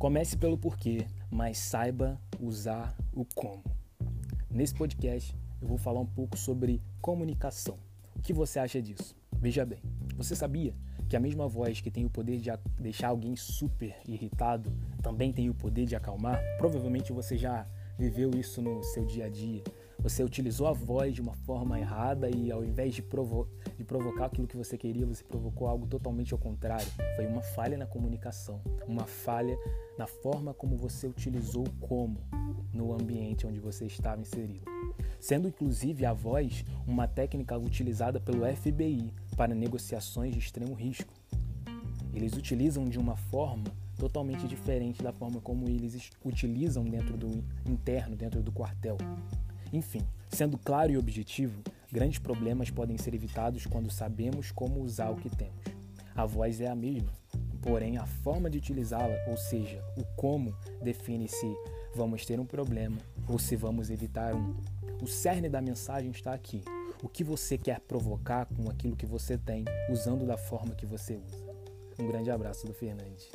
Comece pelo porquê, mas saiba usar o como. Nesse podcast eu vou falar um pouco sobre comunicação. O que você acha disso? Veja bem, você sabia que a mesma voz que tem o poder de deixar alguém super irritado também tem o poder de acalmar? Provavelmente você já viveu isso no seu dia a dia. Você utilizou a voz de uma forma errada e ao invés de, provo de provocar aquilo que você queria, você provocou algo totalmente ao contrário. Foi uma falha na comunicação, uma falha na forma como você utilizou como no ambiente onde você estava inserido. Sendo inclusive a voz uma técnica utilizada pelo FBI para negociações de extremo risco. Eles utilizam de uma forma totalmente diferente da forma como eles utilizam dentro do interno, dentro do quartel. Enfim, sendo claro e objetivo, grandes problemas podem ser evitados quando sabemos como usar o que temos. A voz é a mesma, porém a forma de utilizá-la, ou seja, o como, define se vamos ter um problema ou se vamos evitar um. O cerne da mensagem está aqui. O que você quer provocar com aquilo que você tem, usando da forma que você usa. Um grande abraço do Fernandes.